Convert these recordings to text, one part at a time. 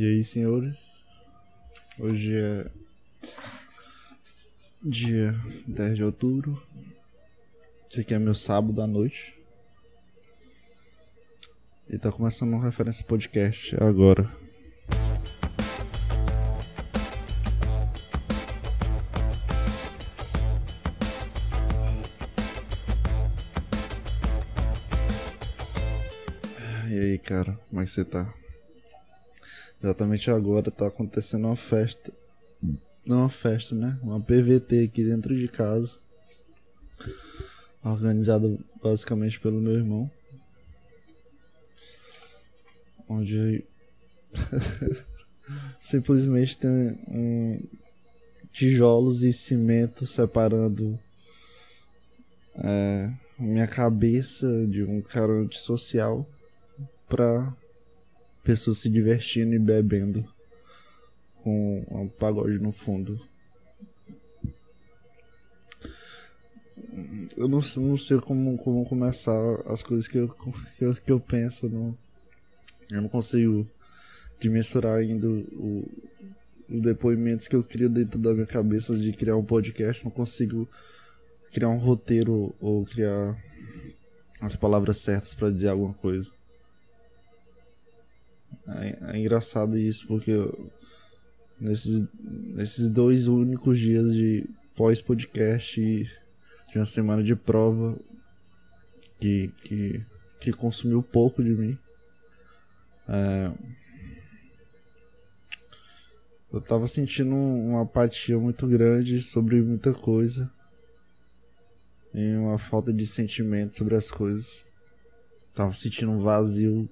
E aí, senhores? Hoje é dia 10 de outubro. Esse aqui é meu sábado à noite. E tá começando um referência podcast agora. E aí, cara, como é que você tá? Exatamente agora tá acontecendo uma festa. Não uma festa, né? Uma PVT aqui dentro de casa. Organizada basicamente pelo meu irmão. Onde simplesmente tem um tijolos e cimento separando é, minha cabeça de um cara antissocial pra pessoas se divertindo e bebendo com um pagode no fundo. Eu não, não sei como, como começar as coisas que eu, que eu, que eu penso. Não, eu não consigo dimensurar ainda o, os depoimentos que eu crio dentro da minha cabeça de criar um podcast. Não consigo criar um roteiro ou criar as palavras certas para dizer alguma coisa. É, é engraçado isso, porque nesses, nesses dois únicos dias de pós-podcast e de uma semana de prova que, que, que consumiu pouco de mim. É, eu tava sentindo uma apatia muito grande sobre muita coisa. E uma falta de sentimento sobre as coisas. Tava sentindo um vazio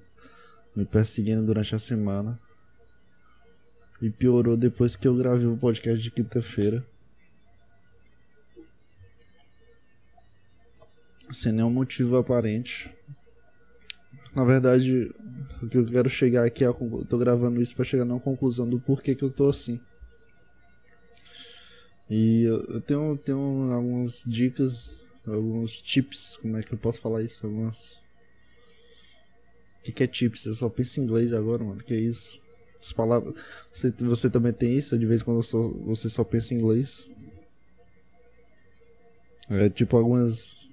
me perseguindo durante a semana. E piorou depois que eu gravei o podcast de quinta-feira. Sem nenhum motivo aparente. Na verdade, o que eu quero chegar aqui é. Eu tô gravando isso para chegar na conclusão do porquê que eu tô assim. E eu tenho, tenho algumas dicas, alguns tips, como é que eu posso falar isso? Algumas que, que é chips? Eu só penso em inglês agora, mano. Que é isso? As palavras. Você, você também tem isso? De vez em quando só, você só pensa em inglês? É tipo algumas.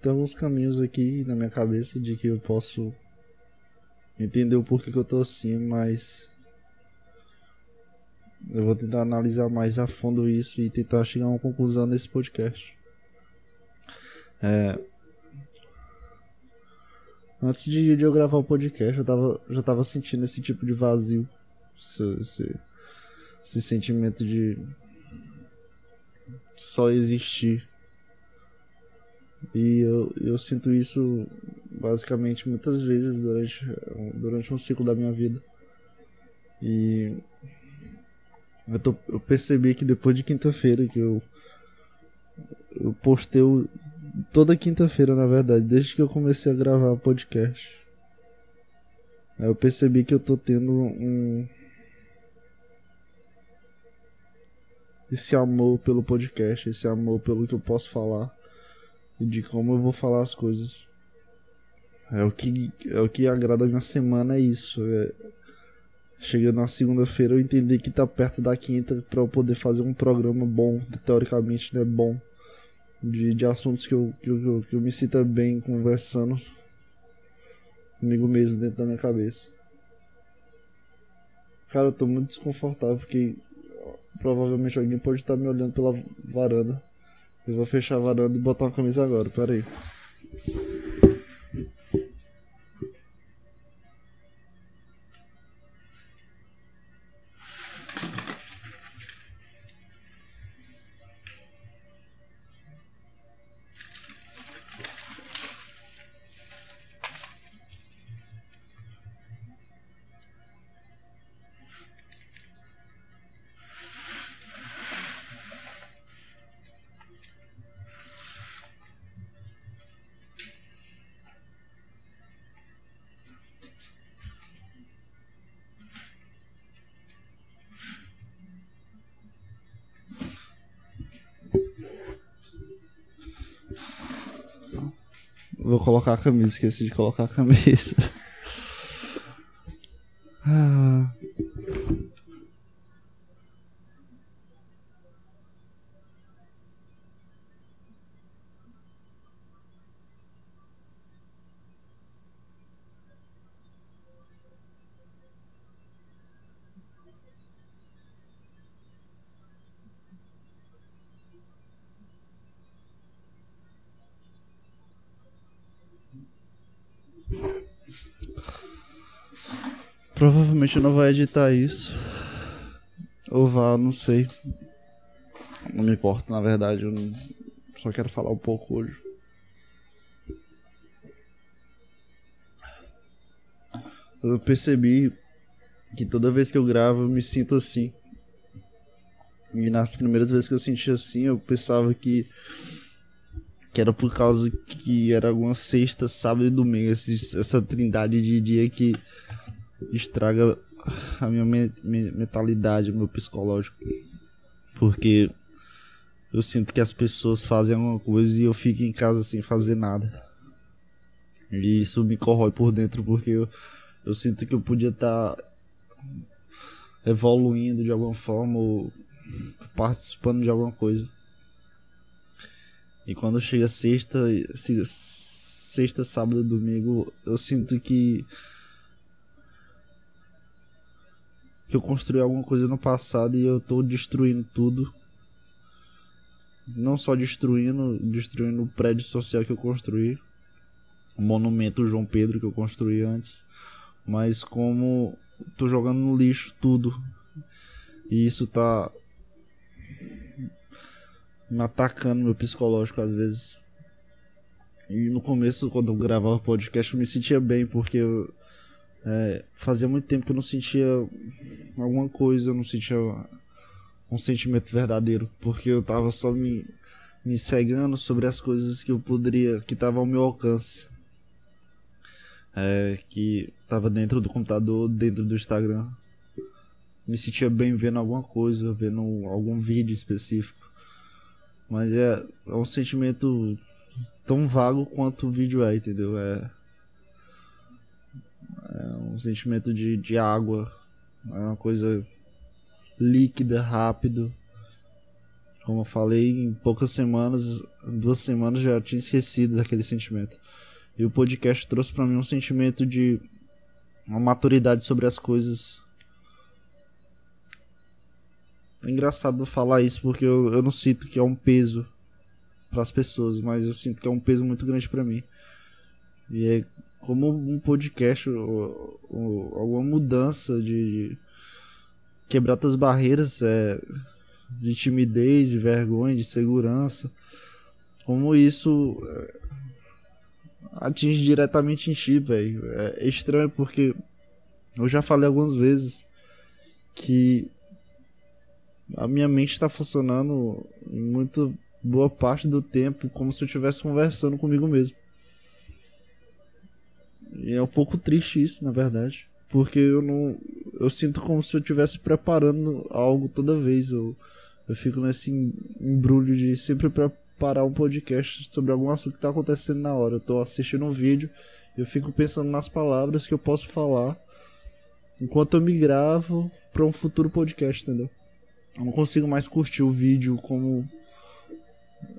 Tem alguns caminhos aqui na minha cabeça de que eu posso entender o porquê que eu tô assim, mas. Eu vou tentar analisar mais a fundo isso e tentar chegar a uma conclusão nesse podcast. É, Antes de, de, eu gravar o podcast, eu tava, já tava sentindo esse tipo de vazio. Esse, esse, esse sentimento de só existir. E eu, eu sinto isso basicamente muitas vezes durante, durante um ciclo da minha vida. E eu, tô, eu percebi que depois de quinta-feira que eu, eu postei o, toda quinta-feira, na verdade, desde que eu comecei a gravar o podcast. Aí eu percebi que eu tô tendo um. Esse amor pelo podcast, esse amor pelo que eu posso falar e de como eu vou falar as coisas. É o que, é o que agrada a minha semana, é isso. É... Chegando na segunda-feira eu entendi que tá perto da quinta para eu poder fazer um programa bom, teoricamente, né, bom de, de assuntos que eu, que, eu, que eu me sinta bem conversando comigo mesmo dentro da minha cabeça. Cara, eu tô muito desconfortável porque provavelmente alguém pode estar me olhando pela varanda. Eu vou fechar a varanda e botar uma camisa agora, pera aí. Colocar a camisa, esqueci de colocar a camisa. Provavelmente eu não vou editar isso. Ou vá, não sei. Não me importa, na verdade. Eu só quero falar um pouco hoje. Eu percebi que toda vez que eu gravo eu me sinto assim. E nas primeiras vezes que eu senti assim, eu pensava que que era por causa que era alguma sexta, sábado e domingo, essa trindade de dia que estraga a minha me mentalidade, meu psicológico. Porque eu sinto que as pessoas fazem alguma coisa e eu fico em casa sem fazer nada. E isso me corrói por dentro porque eu, eu sinto que eu podia estar tá evoluindo de alguma forma ou participando de alguma coisa. E quando chega sexta, sexta, sábado, domingo, eu sinto que que eu construí alguma coisa no passado e eu tô destruindo tudo. Não só destruindo, destruindo o prédio social que eu construí, o monumento João Pedro que eu construí antes, mas como tô jogando no lixo tudo. E isso tá me atacando meu psicológico às vezes. E no começo, quando eu gravava o podcast, eu me sentia bem, porque eu, é, fazia muito tempo que eu não sentia alguma coisa, eu não sentia um sentimento verdadeiro, porque eu tava só me, me cegando sobre as coisas que eu poderia, que tava ao meu alcance. É, que tava dentro do computador, dentro do Instagram. Me sentia bem vendo alguma coisa, vendo algum vídeo específico. Mas é, é um sentimento tão vago quanto o vídeo é, entendeu? É, é um sentimento de, de água. É uma coisa líquida, rápido. Como eu falei, em poucas semanas, duas semanas já tinha esquecido daquele sentimento. E o podcast trouxe para mim um sentimento de uma maturidade sobre as coisas. É engraçado falar isso porque eu, eu não sinto que é um peso para as pessoas, mas eu sinto que é um peso muito grande para mim. E é como um podcast ou, ou alguma mudança de, quebrar outras barreiras é, de timidez, de vergonha, de segurança. Como isso é, atinge diretamente em ti, velho. É estranho porque eu já falei algumas vezes que a minha mente está funcionando muito boa parte do tempo como se eu estivesse conversando comigo mesmo. E é um pouco triste isso, na verdade. Porque eu não. Eu sinto como se eu estivesse preparando algo toda vez. Eu, eu fico nesse embrulho de sempre preparar um podcast sobre algum assunto que está acontecendo na hora. Eu tô assistindo um vídeo, eu fico pensando nas palavras que eu posso falar enquanto eu me gravo para um futuro podcast, entendeu? Eu não consigo mais curtir o vídeo como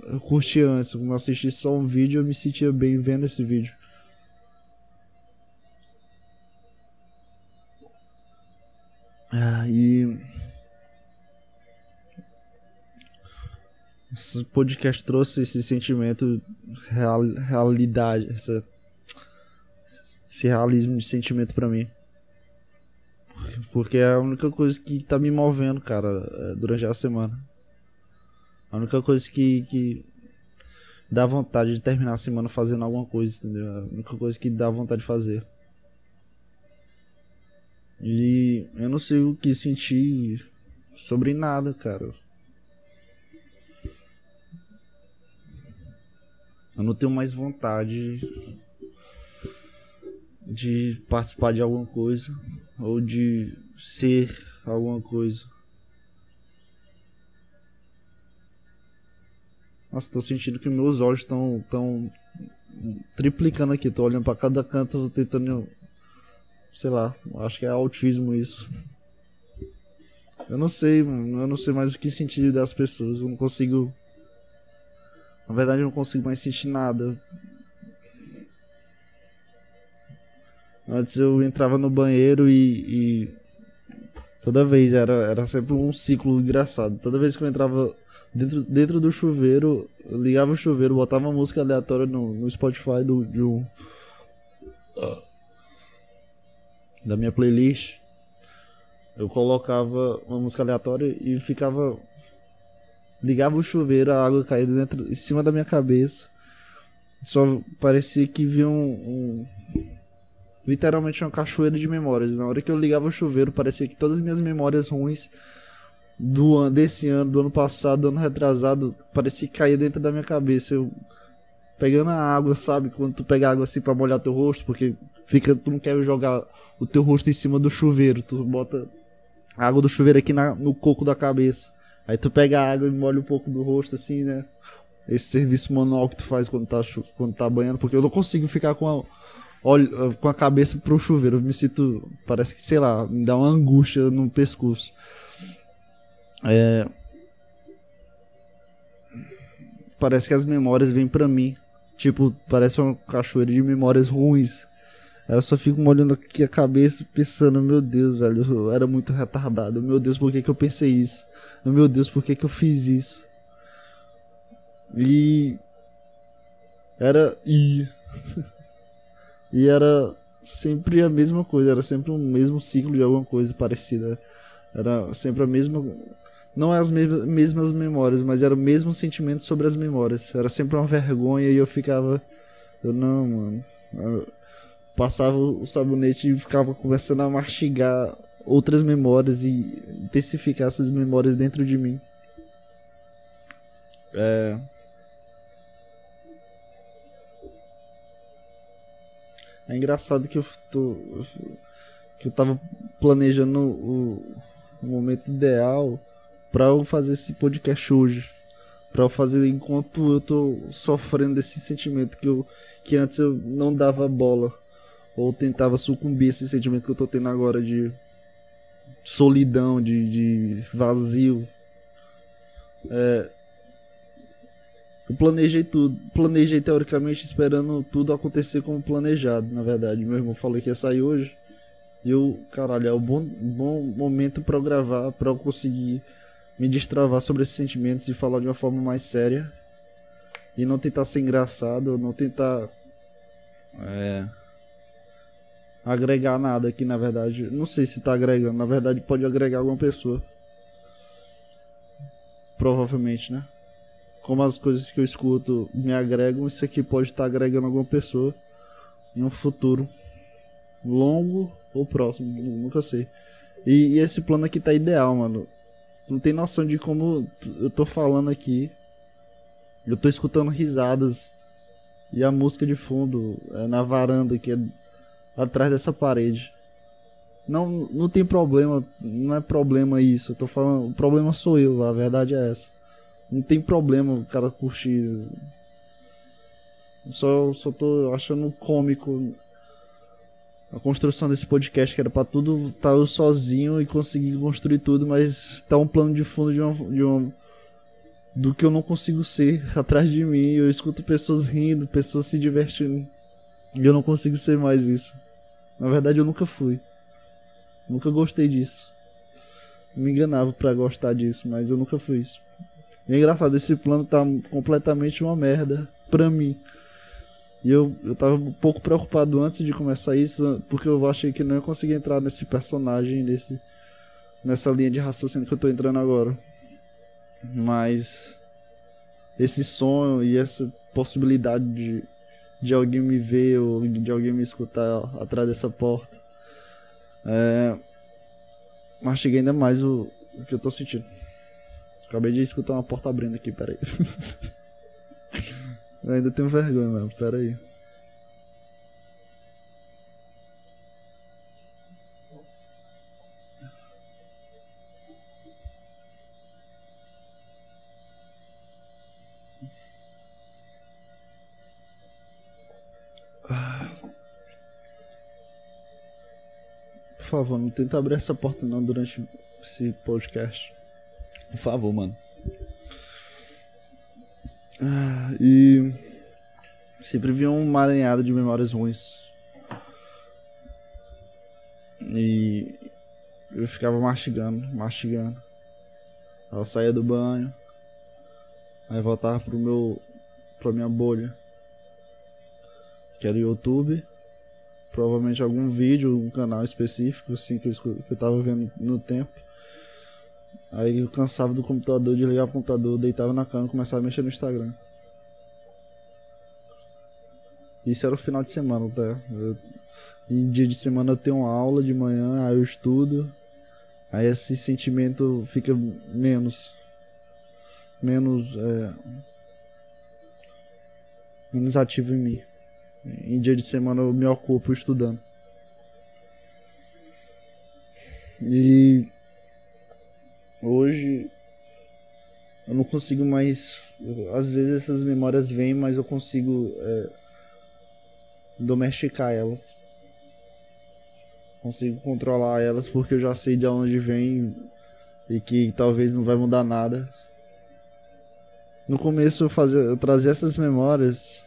eu curti antes. Quando eu assisti só um vídeo, eu me sentia bem vendo esse vídeo. Ah, e. Esse podcast trouxe esse sentimento, real, realidade, essa, esse realismo de sentimento para mim. Porque é a única coisa que tá me movendo, cara, é, durante a semana. A única coisa que, que dá vontade de terminar a semana fazendo alguma coisa, entendeu? A única coisa que dá vontade de fazer. E eu não sei o que sentir sobre nada, cara. Eu não tenho mais vontade de participar de alguma coisa ou de ser alguma coisa. Nossa, tô sentindo que meus olhos estão tão triplicando aqui. Tô olhando para cada canto, tentando Sei lá, acho que é autismo isso. Eu não sei, eu não sei mais o que sentir das pessoas. Eu não consigo. Na verdade, eu não consigo mais sentir nada. Antes eu entrava no banheiro e, e, toda vez era, era sempre um ciclo engraçado. Toda vez que eu entrava dentro, dentro do chuveiro, eu ligava o chuveiro, botava uma música aleatória no, no Spotify do, de um, da minha playlist. Eu colocava uma música aleatória e ficava. Ligava o chuveiro, a água caía dentro, em cima da minha cabeça. Só parecia que vinha um, um literalmente uma cachoeira de memórias. Na hora que eu ligava o chuveiro, parecia que todas as minhas memórias ruins do desse ano, do ano passado, do ano retrasado, parecia que caía dentro da minha cabeça. Eu pegando a água, sabe? Quando tu pega água assim para molhar teu rosto, porque fica, tu não quer jogar o teu rosto em cima do chuveiro, tu bota a água do chuveiro aqui na, no coco da cabeça. Aí tu pega a água e molha um pouco do rosto assim, né? Esse serviço manual que tu faz quando tá, quando tá banhando, porque eu não consigo ficar com a, olho, com a cabeça pro chuveiro. Eu me sinto. Parece que, sei lá, me dá uma angústia no pescoço. É. Parece que as memórias vêm pra mim. Tipo, parece uma cachoeira de memórias ruins. Aí eu só fico molhando aqui a cabeça pensando, meu Deus, velho, eu era muito retardado. Meu Deus, por que, que eu pensei isso? Meu Deus, por que, que eu fiz isso? E. Era. E. E era sempre a mesma coisa, era sempre o mesmo ciclo de alguma coisa parecida. Era sempre a mesma. Não as mesmas memórias, mas era o mesmo sentimento sobre as memórias. Era sempre uma vergonha e eu ficava. Eu não, mano. Eu passava o sabonete e ficava começando a mastigar outras memórias e intensificar essas memórias dentro de mim. É. É engraçado que eu tô. Que eu tava planejando o, o momento ideal para eu fazer esse podcast hoje. Pra eu fazer enquanto eu tô sofrendo esse sentimento que, eu, que antes eu não dava bola. Ou tentava sucumbir esse sentimento que eu tô tendo agora de solidão, de, de vazio. É, eu planejei tudo. Planejei teoricamente esperando tudo acontecer como planejado, na verdade. Meu irmão falou que ia sair hoje. E eu, caralho, é um bom, bom momento para eu gravar, para eu conseguir me destravar sobre esses sentimentos e falar de uma forma mais séria. E não tentar ser engraçado, não tentar. É. Agregar nada aqui, na verdade. Não sei se tá agregando. Na verdade, pode agregar alguma pessoa. Provavelmente, né? como as coisas que eu escuto me agregam, isso aqui pode estar agregando alguma pessoa em um futuro longo ou próximo, nunca sei. E, e, esse plano aqui tá ideal, mano. Não tem noção de como eu tô falando aqui. Eu tô escutando risadas e a música de fundo é na varanda que é atrás dessa parede. Não, não tem problema, não é problema isso. Eu tô falando, o problema sou eu, a verdade é essa. Não tem problema o cara curtir. Só, só tô achando cômico a construção desse podcast, que era pra tudo tá eu sozinho e conseguir construir tudo, mas tá um plano de fundo de uma, de uma. do que eu não consigo ser atrás de mim. Eu escuto pessoas rindo, pessoas se divertindo. E eu não consigo ser mais isso. Na verdade, eu nunca fui. Nunca gostei disso. Me enganava para gostar disso, mas eu nunca fui isso. E é engraçado, esse plano tá completamente uma merda pra mim. E eu, eu tava um pouco preocupado antes de começar isso, porque eu achei que não ia conseguir entrar nesse personagem, nesse, nessa linha de raciocínio que eu tô entrando agora. Mas esse sonho e essa possibilidade de, de alguém me ver ou de alguém me escutar atrás dessa porta é, mastiga ainda mais o, o que eu tô sentindo. Acabei de escutar uma porta abrindo aqui, peraí. Ainda tenho vergonha, mano, peraí. Favor, não tenta abrir essa porta não durante esse podcast. Por favor, mano. Ah, e sempre vi um emaranhado de memórias ruins. E eu ficava mastigando, mastigando. Ela saía do banho, aí voltava pro meu. pra minha bolha. Que era o YouTube. Provavelmente algum vídeo, um canal específico, assim, que eu, que eu tava vendo no tempo. Aí eu cansava do computador, desligava o computador, deitava na cama e começava a mexer no Instagram. Isso era o final de semana, tá? Eu, em dia de semana eu tenho aula de manhã, aí eu estudo. Aí esse sentimento fica menos. Menos. É, menos ativo em mim. Em dia de semana eu me ocupo estudando. E hoje eu não consigo mais. Às vezes essas memórias vêm, mas eu consigo é, domesticar elas. Consigo controlar elas porque eu já sei de onde vem e que talvez não vai mudar nada. No começo eu fazia, eu trazia essas memórias,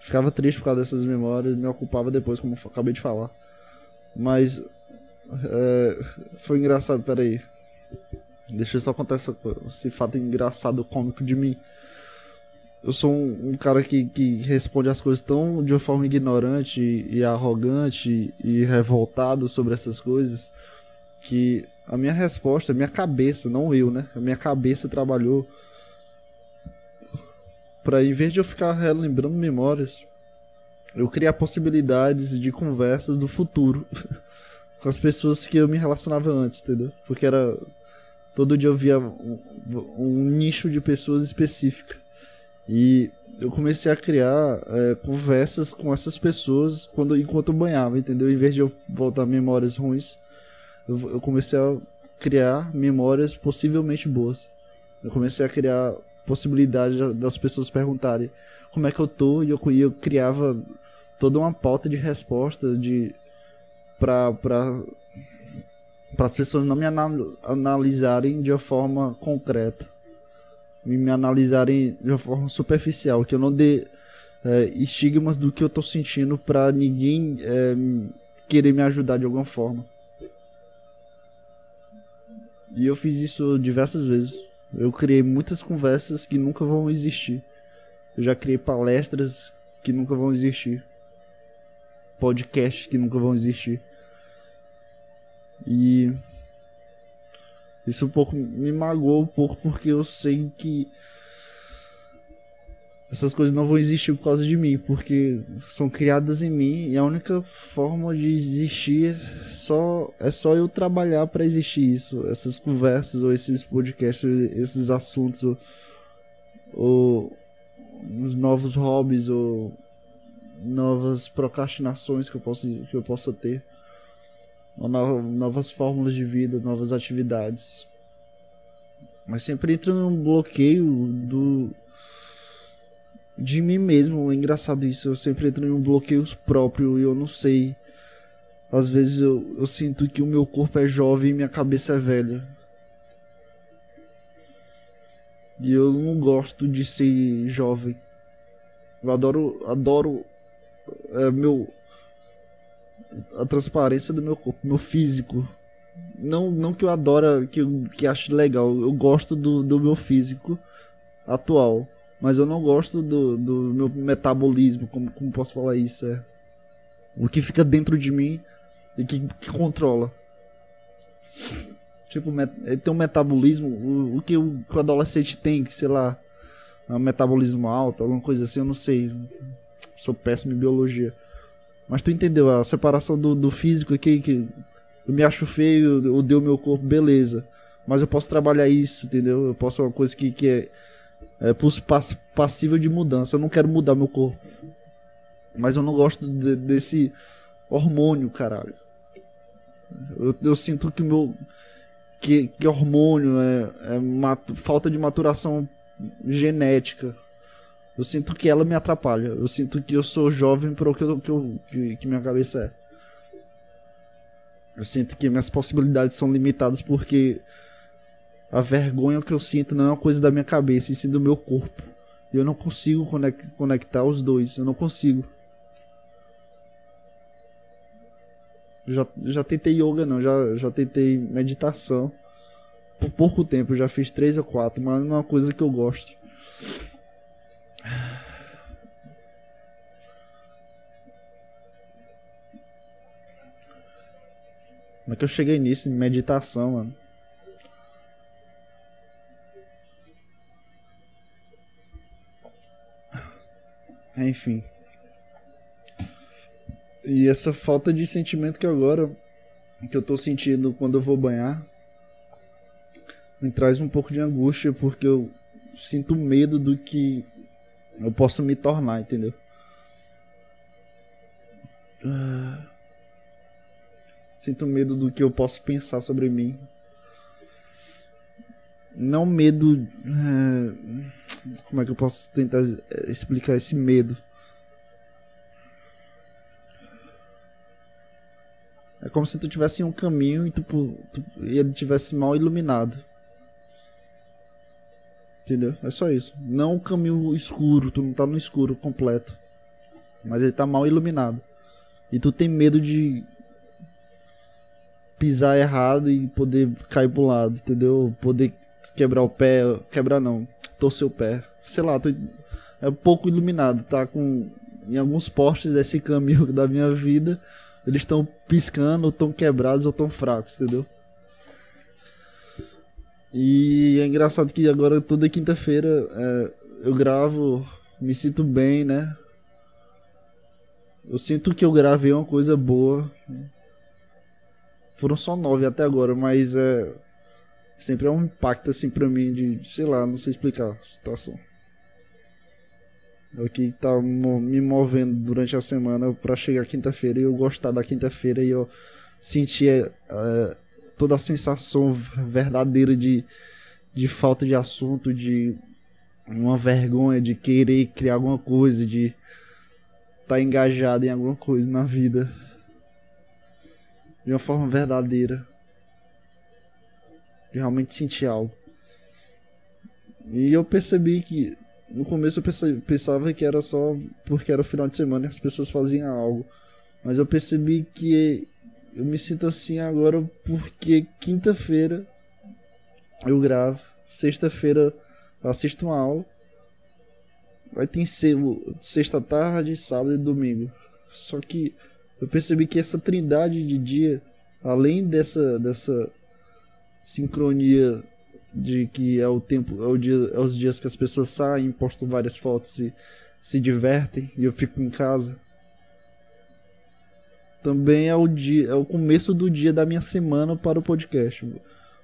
ficava triste por causa dessas memórias, me ocupava depois, como acabei de falar. Mas é, foi engraçado, peraí. Deixa eu só contar essa, esse fato engraçado, cômico de mim. Eu sou um, um, cara que, que responde as coisas tão de uma forma ignorante e, e arrogante e revoltado sobre essas coisas que a minha resposta, a minha cabeça, não eu, né? A minha cabeça trabalhou para em vez de eu ficar relembrando memórias, eu criar possibilidades de conversas do futuro com as pessoas que eu me relacionava antes, entendeu? Porque era todo dia eu via um, um nicho de pessoas específicas e eu comecei a criar é, conversas com essas pessoas quando enquanto eu banhava, entendeu? Em vez de eu voltar memórias ruins, eu, eu comecei a criar memórias possivelmente boas. Eu comecei a criar possibilidade das pessoas perguntarem como é que eu tô e eu, eu criava toda uma pauta de resposta de para para para as pessoas não me analisarem de uma forma concreta e me analisarem de uma forma superficial, que eu não dê é, estigmas do que eu tô sentindo para ninguém é, querer me ajudar de alguma forma. E eu fiz isso diversas vezes. Eu criei muitas conversas que nunca vão existir. Eu já criei palestras que nunca vão existir. Podcasts que nunca vão existir. E isso um pouco me magoou um pouco porque eu sei que essas coisas não vão existir por causa de mim, porque são criadas em mim e a única forma de existir é só é só eu trabalhar para existir isso, essas conversas ou esses podcasts, esses assuntos ou, ou os novos hobbies ou novas procrastinações que eu posso que eu possa ter novas fórmulas de vida, novas atividades. Mas sempre entra num bloqueio do de mim mesmo. É engraçado isso. Eu sempre entro em um bloqueio próprio e eu não sei. Às vezes eu, eu sinto que o meu corpo é jovem e minha cabeça é velha. E eu não gosto de ser jovem. Eu adoro, adoro é, meu a transparência do meu corpo, meu físico. Não, não que eu adora, que eu que acho legal. Eu gosto do, do meu físico atual. Mas eu não gosto do, do meu metabolismo, como, como posso falar isso? É o que fica dentro de mim e que, que controla. Tipo, ele tem um metabolismo, o, o que o, o adolescente tem, que sei lá, um metabolismo alto, alguma coisa assim, eu não sei. Sou péssimo em biologia. Mas tu entendeu a separação do, do físico aqui, que eu me acho feio, eu odeio meu corpo, beleza. Mas eu posso trabalhar isso, entendeu? Eu posso uma coisa que, que é, é passível de mudança. Eu não quero mudar meu corpo. Mas eu não gosto de, desse hormônio, caralho. Eu, eu sinto que meu. Que, que hormônio é, é falta de maturação genética. Eu sinto que ela me atrapalha. Eu sinto que eu sou jovem para o que, que, que minha cabeça é. Eu sinto que minhas possibilidades são limitadas porque a vergonha que eu sinto não é uma coisa da minha cabeça, e sim do meu corpo. E eu não consigo conectar os dois, eu não consigo. Já, já tentei yoga não, já, já tentei meditação. Por pouco tempo, já fiz três ou quatro, mas não é uma coisa que eu gosto. Como é que eu cheguei nisso? Meditação, mano. Enfim. E essa falta de sentimento que agora que eu tô sentindo quando eu vou banhar me traz um pouco de angústia porque eu sinto medo do que eu posso me tornar, entendeu? Uh... Sinto medo do que eu posso pensar sobre mim. Não medo. Como é que eu posso tentar explicar esse medo? É como se tu tivesse um caminho e, tu, tu, e ele tivesse mal iluminado. Entendeu? É só isso. Não um caminho escuro, tu não tá no escuro completo. Mas ele tá mal iluminado. E tu tem medo de pisar errado e poder cair pro lado, entendeu? Poder quebrar o pé, quebrar não, torcer o pé. Sei lá, tô, é pouco iluminado, tá com em alguns postes desse caminho da minha vida, eles estão piscando, ou estão quebrados ou estão fracos, entendeu? E é engraçado que agora toda quinta-feira é, eu gravo, me sinto bem, né? Eu sinto que eu gravei uma coisa boa. Foram só nove até agora, mas é. Sempre é um impacto assim pra mim de, sei lá, não sei explicar a situação. É o que tá me movendo durante a semana para chegar quinta-feira e eu gostar da quinta-feira e eu sentir é, toda a sensação verdadeira de, de falta de assunto, de uma vergonha de querer criar alguma coisa, de estar tá engajado em alguma coisa na vida de uma forma verdadeira. Realmente sentir algo. E eu percebi que no começo eu pensava que era só porque era o final de semana e as pessoas faziam algo. Mas eu percebi que eu me sinto assim agora porque quinta-feira eu gravo, sexta-feira assisto uma aula. Vai ter sexta tarde, sábado e domingo. Só que eu percebi que essa trindade de dia, além dessa, dessa sincronia de que é o tempo, é, o dia, é os dias que as pessoas saem, postam várias fotos e se divertem e eu fico em casa. Também é o dia, é o começo do dia da minha semana para o podcast.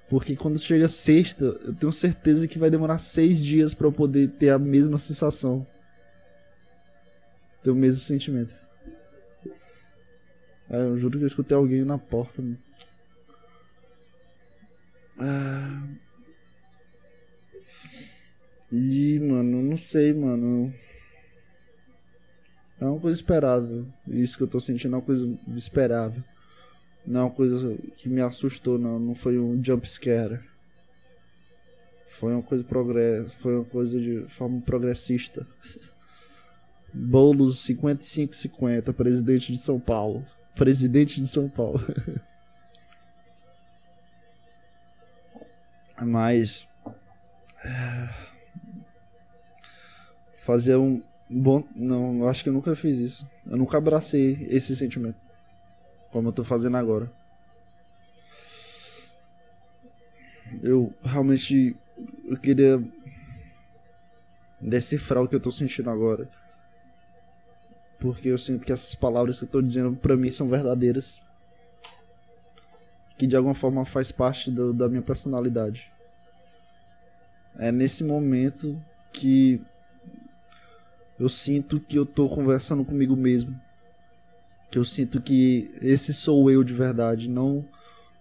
Porque quando chega sexta, eu tenho certeza que vai demorar seis dias para eu poder ter a mesma sensação. Ter o mesmo sentimento. É, eu juro que eu escutei alguém na porta. Ah. E, mano, não sei, mano. É uma coisa esperável. Isso que eu tô sentindo é uma coisa esperável. Não é uma coisa que me assustou, não. Não foi um jump scare. Foi uma coisa progress... Foi uma coisa de forma progressista. Boulos 55-50, presidente de São Paulo presidente de São Paulo. Mas. Fazer um bom. Não, eu acho que eu nunca fiz isso. Eu nunca abracei esse sentimento. Como eu tô fazendo agora. Eu realmente. Eu queria. Decifrar o que eu tô sentindo agora porque eu sinto que essas palavras que eu tô dizendo para mim são verdadeiras. Que de alguma forma faz parte do, da minha personalidade. É nesse momento que eu sinto que eu tô conversando comigo mesmo. Que eu sinto que esse sou eu de verdade, não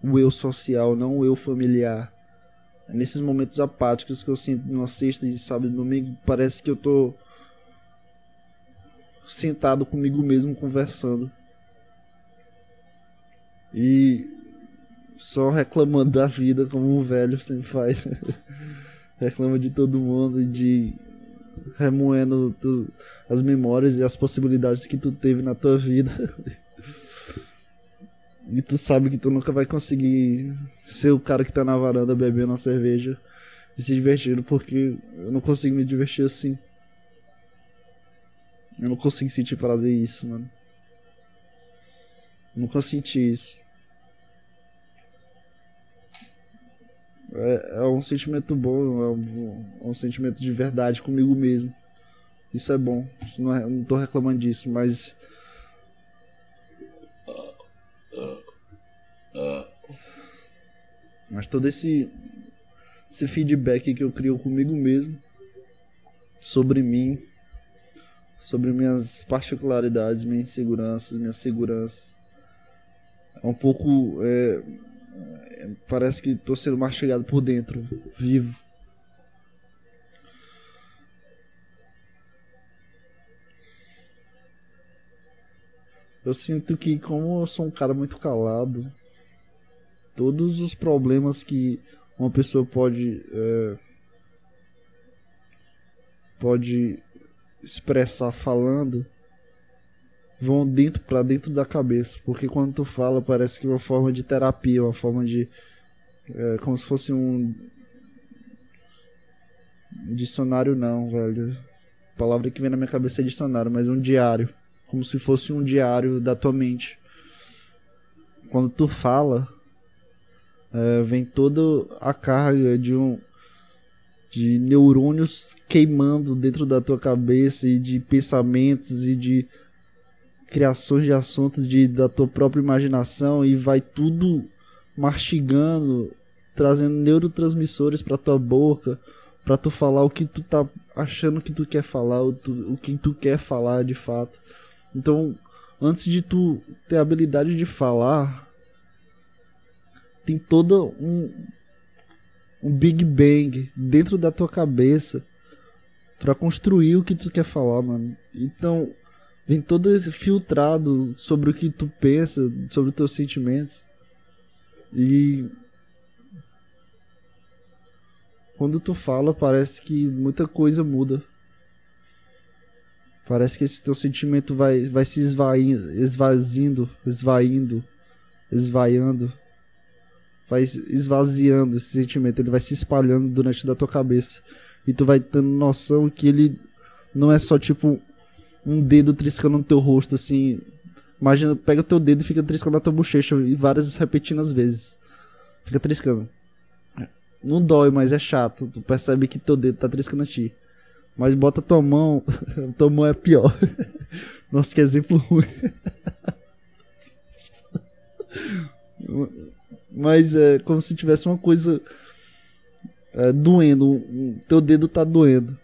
o eu social, não o eu familiar. É nesses momentos apáticos que eu sinto numa sexta e sábado e domingo, parece que eu tô sentado comigo mesmo conversando. E só reclamando da vida como um velho sempre faz. Reclama de todo mundo e de remoendo tu, as memórias e as possibilidades que tu teve na tua vida. e tu sabe que tu nunca vai conseguir ser o cara que tá na varanda bebendo uma cerveja e se divertindo, porque eu não consigo me divertir assim. Eu não consigo sentir prazer isso, mano. Nunca senti isso. É, é um sentimento bom, é um, é um, sentimento de verdade comigo mesmo. Isso é bom. Isso não, é, não tô reclamando disso, mas. Mas todo esse, esse feedback que eu crio comigo mesmo sobre mim, sobre minhas particularidades, minhas inseguranças, minhas seguranças. É um pouco. É, parece que estou sendo mastigado por dentro, vivo. Eu sinto que, como eu sou um cara muito calado, todos os problemas que uma pessoa pode é, pode expressar falando vão dentro para dentro da cabeça, porque quando tu fala parece que é uma forma de terapia, uma forma de é, como se fosse um dicionário não, velho. A palavra que vem na minha cabeça é dicionário, mas um diário, como se fosse um diário da tua mente. Quando tu fala, é, vem toda a carga de um de neurônios queimando dentro da tua cabeça e de pensamentos e de criações de assuntos de, da tua própria imaginação e vai tudo mastigando, trazendo neurotransmissores para tua boca, para tu falar o que tu tá achando que tu quer falar, o, tu, o que tu quer falar de fato. Então, antes de tu ter a habilidade de falar, tem toda um um Big Bang dentro da tua cabeça para construir o que tu quer falar, mano. Então, vem todo filtrado sobre o que tu pensa, sobre os teus sentimentos. E quando tu fala, parece que muita coisa muda. Parece que esse teu sentimento vai, vai se esvaindo, esvazindo, esvaindo, esvaiando. Vai esvaziando esse sentimento, ele vai se espalhando durante da tua cabeça. E tu vai tendo noção que ele não é só tipo um dedo triscando no teu rosto, assim. Imagina, pega teu dedo e fica triscando na tua bochecha e várias repetindo vezes. Fica triscando. Não dói, mas é chato. Tu percebe que teu dedo tá triscando a ti. Mas bota tua mão, tua mão é pior. Nossa, que exemplo ruim. mas é como se tivesse uma coisa é, doendo. Teu dedo tá doendo.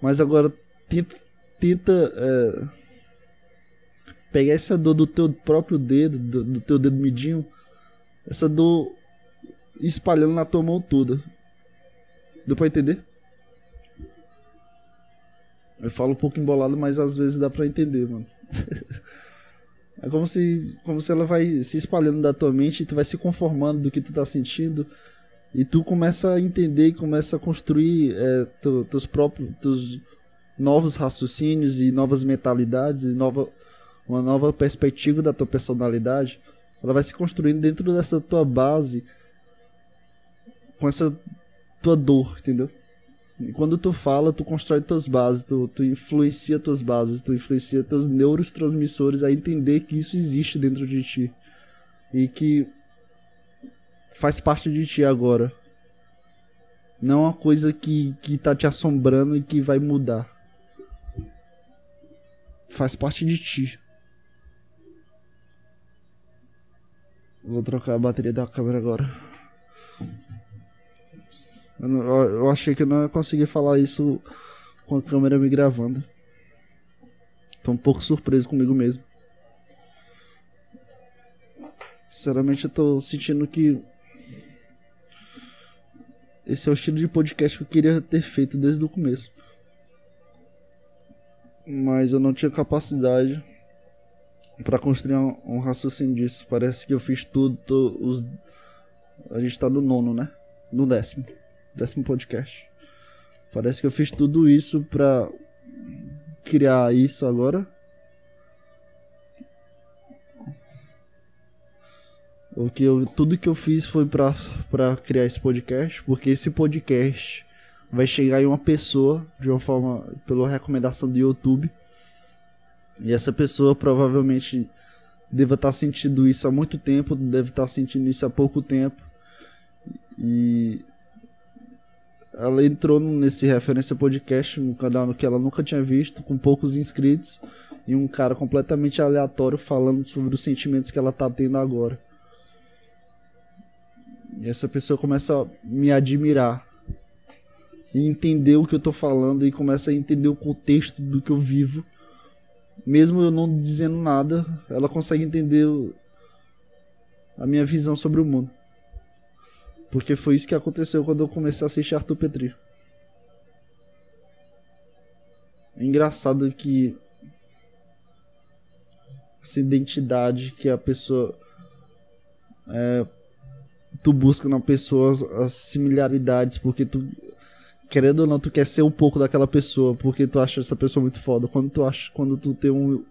Mas agora tenta tenta é, pegar essa dor do teu próprio dedo, do, do, teu dedo midinho, essa dor espalhando na tua mão toda. Deu pra entender? Eu falo um pouco embolado, mas às vezes dá pra entender, mano. é como se, como se ela vai se espalhando da tua mente e tu vai se conformando do que tu tá sentindo. E tu começa a entender e começa a construir é, tu, teus próprios. Novos raciocínios e novas mentalidades e nova, uma nova perspectiva da tua personalidade, ela vai se construindo dentro dessa tua base com essa tua dor, entendeu? E quando tu fala, tu constrói tuas bases, tu, tu influencia tuas bases, tu influencia teus neurotransmissores a entender que isso existe dentro de ti. E que faz parte de ti agora. Não é uma coisa que, que tá te assombrando e que vai mudar faz parte de ti. Vou trocar a bateria da câmera agora. Eu, não, eu, achei que eu não ia conseguir falar isso com a câmera me gravando. Tô um pouco surpreso comigo mesmo. Sinceramente, eu tô sentindo que. Esse é o estilo de podcast que eu queria ter feito desde o começo mas eu não tinha capacidade para construir um, raciocínio disso. Parece que eu fiz tudo, os, A gente tá no nono, né? No décimo. Décimo podcast. Parece que eu fiz tudo isso pra criar isso agora. O que eu, tudo que eu fiz foi pra, pra criar esse podcast, porque esse podcast vai chegar em uma pessoa de uma forma pela recomendação do YouTube. E essa pessoa provavelmente deva estar tá sentindo isso há muito tempo, deve estar tá sentindo isso há pouco tempo. E ela entrou nesse referência podcast, um canal que ela nunca tinha visto, com poucos inscritos, e um cara completamente aleatório falando sobre os sentimentos que ela tá tendo agora. E essa pessoa começa a me admirar e entender o que eu tô falando e começa a entender o contexto do que eu vivo. Mesmo eu não dizendo nada, ela consegue entender a minha visão sobre o mundo. Porque foi isso que aconteceu quando eu comecei a assistir Arthur Petri. É engraçado que essa identidade que a pessoa é, tu busca na pessoa as similaridades porque tu querendo ou não, tu quer ser um pouco daquela pessoa, porque tu acha essa pessoa muito foda. Quando tu acha, quando tu tem um,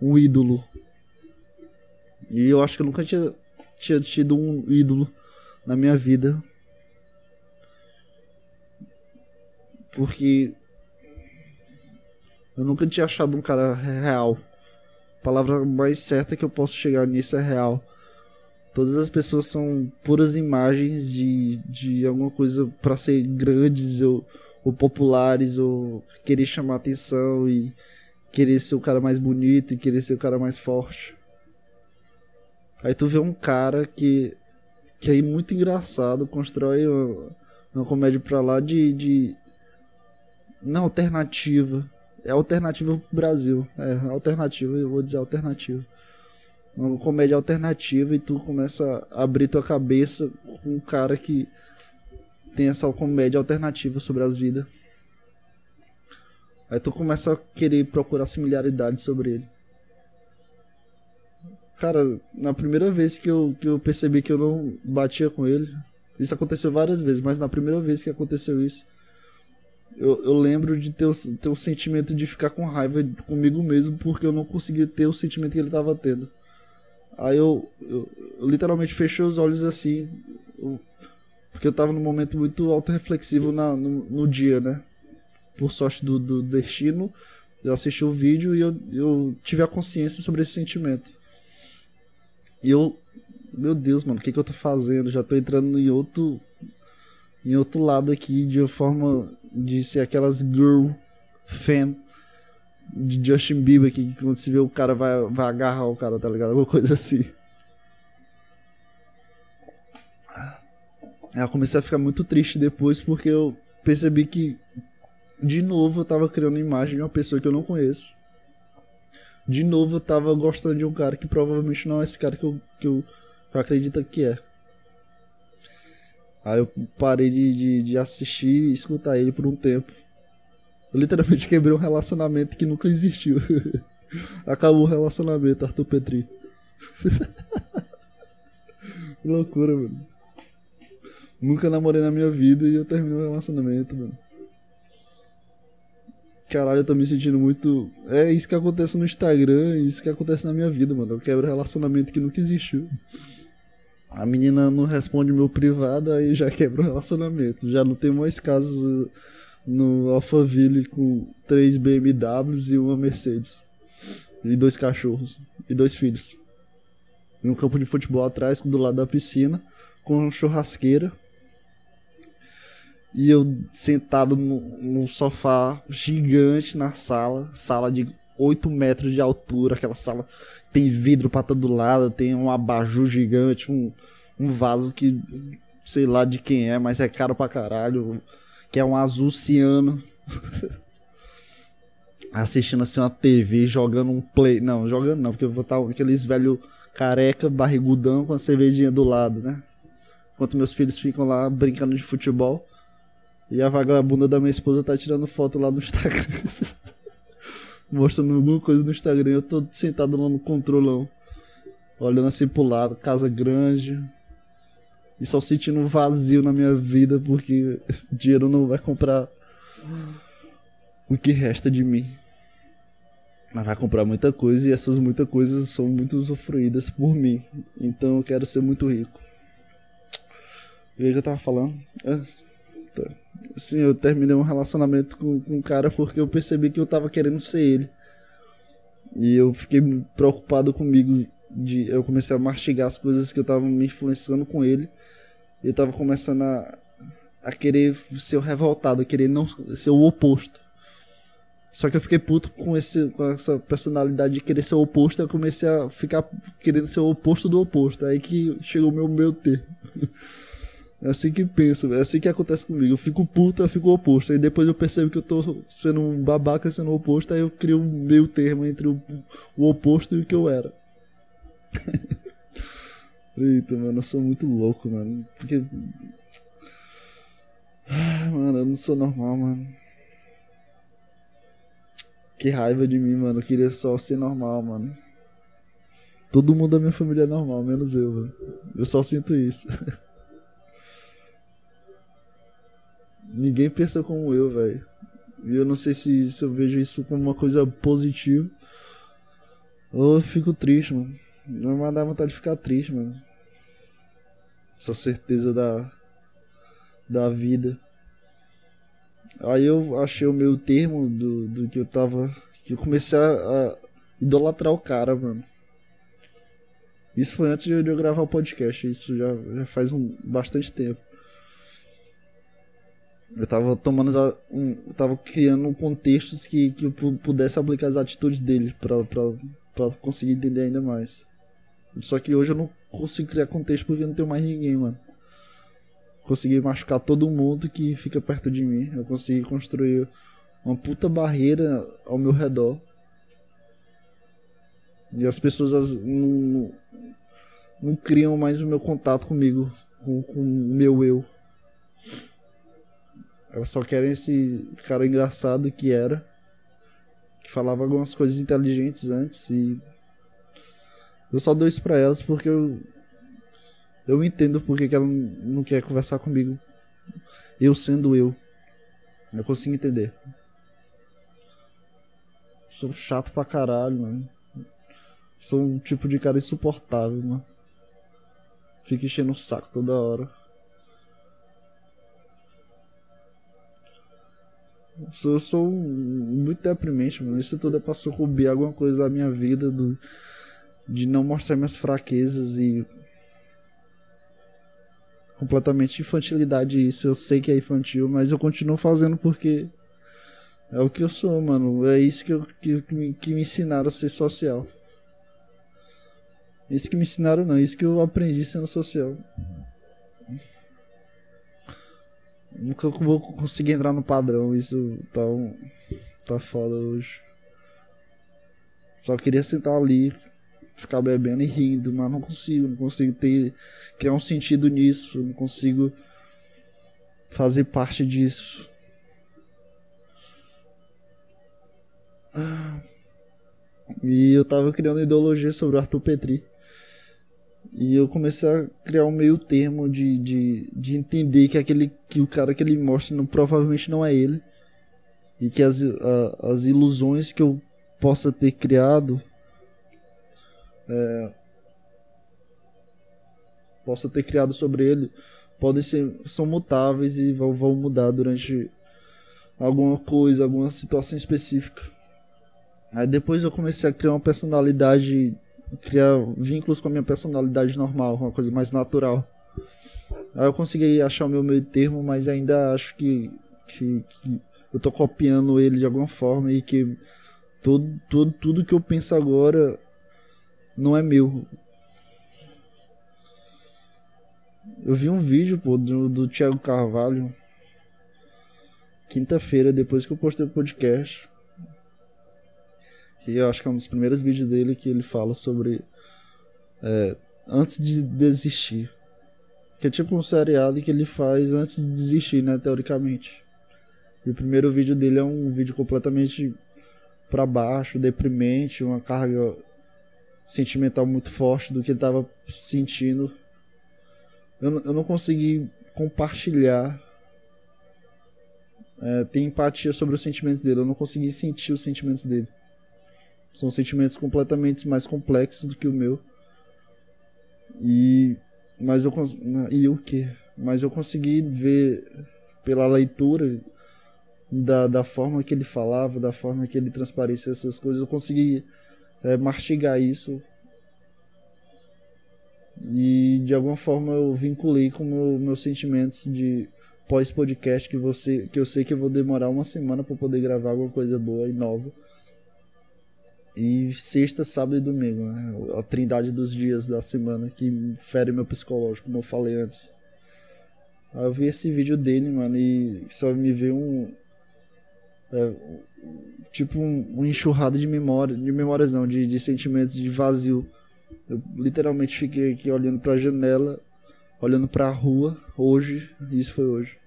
um ídolo. E eu acho que eu nunca tinha, tinha tido um ídolo na minha vida. Porque eu nunca tinha achado um cara real. A palavra mais certa que eu posso chegar nisso é real. Todas as pessoas são puras imagens de, de alguma coisa para ser grandes ou, ou populares ou querer chamar atenção e querer ser o cara mais bonito e querer ser o cara mais forte. Aí tu vê um cara que, que é muito engraçado, constrói uma, uma comédia pra lá de, de. Não, alternativa. É alternativa pro Brasil. É, alternativa, eu vou dizer alternativa uma comédia alternativa e tu começa a abrir tua cabeça com um cara que tem essa comédia alternativa sobre as vidas. Aí tu começa a querer procurar similaridade sobre ele. Cara, na primeira vez que eu, que eu percebi que eu não batia com ele, isso aconteceu várias vezes, mas na primeira vez que aconteceu isso, eu, eu lembro de ter o, ter o sentimento de ficar com raiva comigo mesmo porque eu não conseguia ter o sentimento que ele estava tendo. Aí eu, eu, eu, literalmente fechei os olhos assim, eu, porque eu tava num momento muito autorreflexivo na, no, no dia, né? Por sorte do, do destino, eu assisti o vídeo e eu, eu tive a consciência sobre esse sentimento. E eu, meu Deus, mano, o que, que eu tô fazendo? Já tô entrando em outro, em outro lado aqui, de uma forma de ser aquelas girl fan de Justin Bieber que quando se vê o cara vai, vai agarrar o cara, tá ligado? Alguma coisa assim. Eu comecei a ficar muito triste depois porque eu percebi que de novo eu tava criando imagem de uma pessoa que eu não conheço. De novo eu tava gostando de um cara que provavelmente não é esse cara que eu, que eu, que eu acredito que é. Aí eu parei de, de, de assistir e escutar ele por um tempo. Eu literalmente quebrei um relacionamento que nunca existiu. Acabou o relacionamento, Arthur Petri. que loucura, mano. Nunca namorei na minha vida e eu terminei um relacionamento, mano. Caralho, eu tô me sentindo muito. É isso que acontece no Instagram, isso que acontece na minha vida, mano. Eu quebro relacionamento que nunca existiu. A menina não responde meu privado, aí já quebra o relacionamento. Já não tem mais casos no Alphaville com três BMWs e uma Mercedes. E dois cachorros. E dois filhos. E um campo de futebol atrás, do lado da piscina, com churrasqueira. E eu sentado num sofá gigante na sala, sala de 8 metros de altura, aquela sala tem vidro pra todo lado, tem um abajur gigante, um, um vaso que sei lá de quem é, mas é caro pra caralho que é um azul ciano. Assistindo assim uma TV, jogando um play. Não, jogando não, porque eu vou estar aqueles velho careca, barrigudão com a cervejinha do lado, né? Enquanto meus filhos ficam lá brincando de futebol. E a vagabunda da minha esposa tá tirando foto lá no Instagram. Mostrando alguma coisa no Instagram. Eu tô sentado lá no controlão. Olhando assim pro lado, casa grande. E só sentindo um vazio na minha vida porque dinheiro não vai comprar o que resta de mim. Mas vai comprar muita coisa e essas muitas coisas são muito usufruídas por mim. Então eu quero ser muito rico. E aí que eu tava falando? É, tá. Assim, eu terminei um relacionamento com, com um cara porque eu percebi que eu tava querendo ser ele. E eu fiquei preocupado comigo. De, eu comecei a mastigar as coisas que eu tava me influenciando com ele. Eu tava começando a, a querer ser o revoltado, querer não ser o oposto. Só que eu fiquei puto com, esse, com essa personalidade de querer ser o oposto. Eu comecei a ficar querendo ser o oposto do oposto. Aí que chegou o meu meu termo. É assim que penso, é assim que acontece comigo. Eu fico puto, eu fico oposto. Aí depois eu percebo que eu tô sendo um babaca sendo oposto. Aí eu crio um meio termo entre o, o oposto e o que eu era. Eita, mano, eu sou muito louco, mano. Porque. Mano, eu não sou normal, mano. Que raiva de mim, mano. Eu queria só ser normal, mano. Todo mundo da minha família é normal, menos eu, mano. Eu só sinto isso. Ninguém pensa como eu, velho. E eu não sei se, se eu vejo isso como uma coisa positiva. Ou eu fico triste, mano. Não vai dar vontade de ficar triste, mano. Essa certeza da. Da vida. Aí eu achei o meu termo do, do que eu tava. Que eu comecei a, a idolatrar o cara, mano. Isso foi antes de eu gravar o podcast. Isso já, já faz um, bastante tempo. Eu tava tomando. Um, eu tava criando contextos que, que eu pudesse aplicar as atitudes dele pra conseguir entender ainda mais. Só que hoje eu não consigo criar contexto porque não tenho mais ninguém, mano consegui machucar todo mundo que fica perto de mim. Eu consegui construir uma puta barreira ao meu redor. E as pessoas as, não, não criam mais o meu contato comigo, com, com o meu eu. Elas só querem esse cara engraçado que era, que falava algumas coisas inteligentes antes e eu só dou isso pra elas porque eu eu entendo porque que ela não quer conversar comigo. Eu sendo eu. Eu consigo entender. Sou chato pra caralho, mano. Sou um tipo de cara insuportável, mano. Fico enchendo o saco toda hora. Eu sou muito deprimente, mano. Isso tudo é pra sucumbir alguma coisa da minha vida, do, de não mostrar minhas fraquezas e completamente infantilidade isso. Eu sei que é infantil, mas eu continuo fazendo porque é o que eu sou, mano. É isso que, eu, que, que, me, que me ensinaram a ser social. Isso que me ensinaram não, isso que eu aprendi sendo social. Nunca vou conseguir entrar no padrão, isso tá, tá foda hoje. Só queria sentar ali, ficar bebendo e rindo, mas não consigo, não consigo ter criar um sentido nisso, não consigo fazer parte disso. E eu tava criando ideologia sobre o Arthur Petri. E eu comecei a criar um meio termo de, de, de entender que aquele que o cara que ele mostra não, provavelmente não é ele. E que as, a, as ilusões que eu possa ter criado é, possa ter criado sobre ele podem ser são mutáveis e vão, vão mudar durante alguma coisa, alguma situação específica. Aí depois eu comecei a criar uma personalidade, criar vínculos com a minha personalidade normal, uma coisa mais natural. Aí eu consegui achar o meu meio termo, mas ainda acho que, que, que eu tô copiando ele de alguma forma e que tudo, tudo, tudo que eu penso agora não é meu. Eu vi um vídeo, pô, do, do Thiago Carvalho. Quinta-feira, depois que eu postei o podcast. Que eu acho que é um dos primeiros vídeos dele que ele fala sobre. É, antes de desistir. Que é tipo um seriado que ele faz antes de desistir, né? Teoricamente. E o primeiro vídeo dele é um vídeo completamente para baixo, deprimente, uma carga sentimental muito forte do que ele tava sentindo eu, eu não consegui compartilhar é, ter empatia sobre os sentimentos dele. Eu não consegui sentir os sentimentos dele. São sentimentos completamente mais complexos do que o meu. E mas eu e o que? Mas eu consegui ver pela leitura da, da forma que ele falava, da forma que ele transparecia essas coisas, eu consegui é, mastigar isso e de alguma forma eu vinculei com meu, meus sentimentos de pós podcast que você que eu sei que eu vou demorar uma semana para poder gravar alguma coisa boa e nova e sexta, sábado e domingo, né? A trindade dos dias da semana que fere meu psicológico, como eu falei antes. Aí eu vi esse vídeo dele, mano, e só me veio um. É, tipo um, um enxurrado de memória, de memórias não, de, de sentimentos de vazio. Eu literalmente fiquei aqui olhando pra janela, olhando pra rua, hoje, isso foi hoje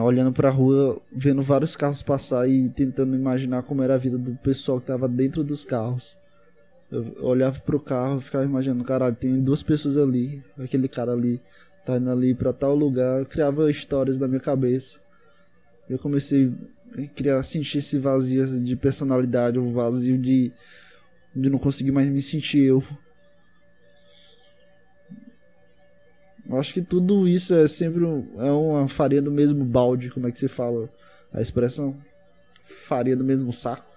olhando pra rua, vendo vários carros passar e tentando imaginar como era a vida do pessoal que tava dentro dos carros. Eu olhava pro carro ficava imaginando, caralho, tem duas pessoas ali, aquele cara ali tá indo ali pra tal lugar. Eu criava histórias na minha cabeça. Eu comecei a criar, sentir esse vazio de personalidade, um vazio de, de não conseguir mais me sentir eu. Eu acho que tudo isso é sempre é uma farinha do mesmo balde, como é que se fala a expressão? Farinha do mesmo saco.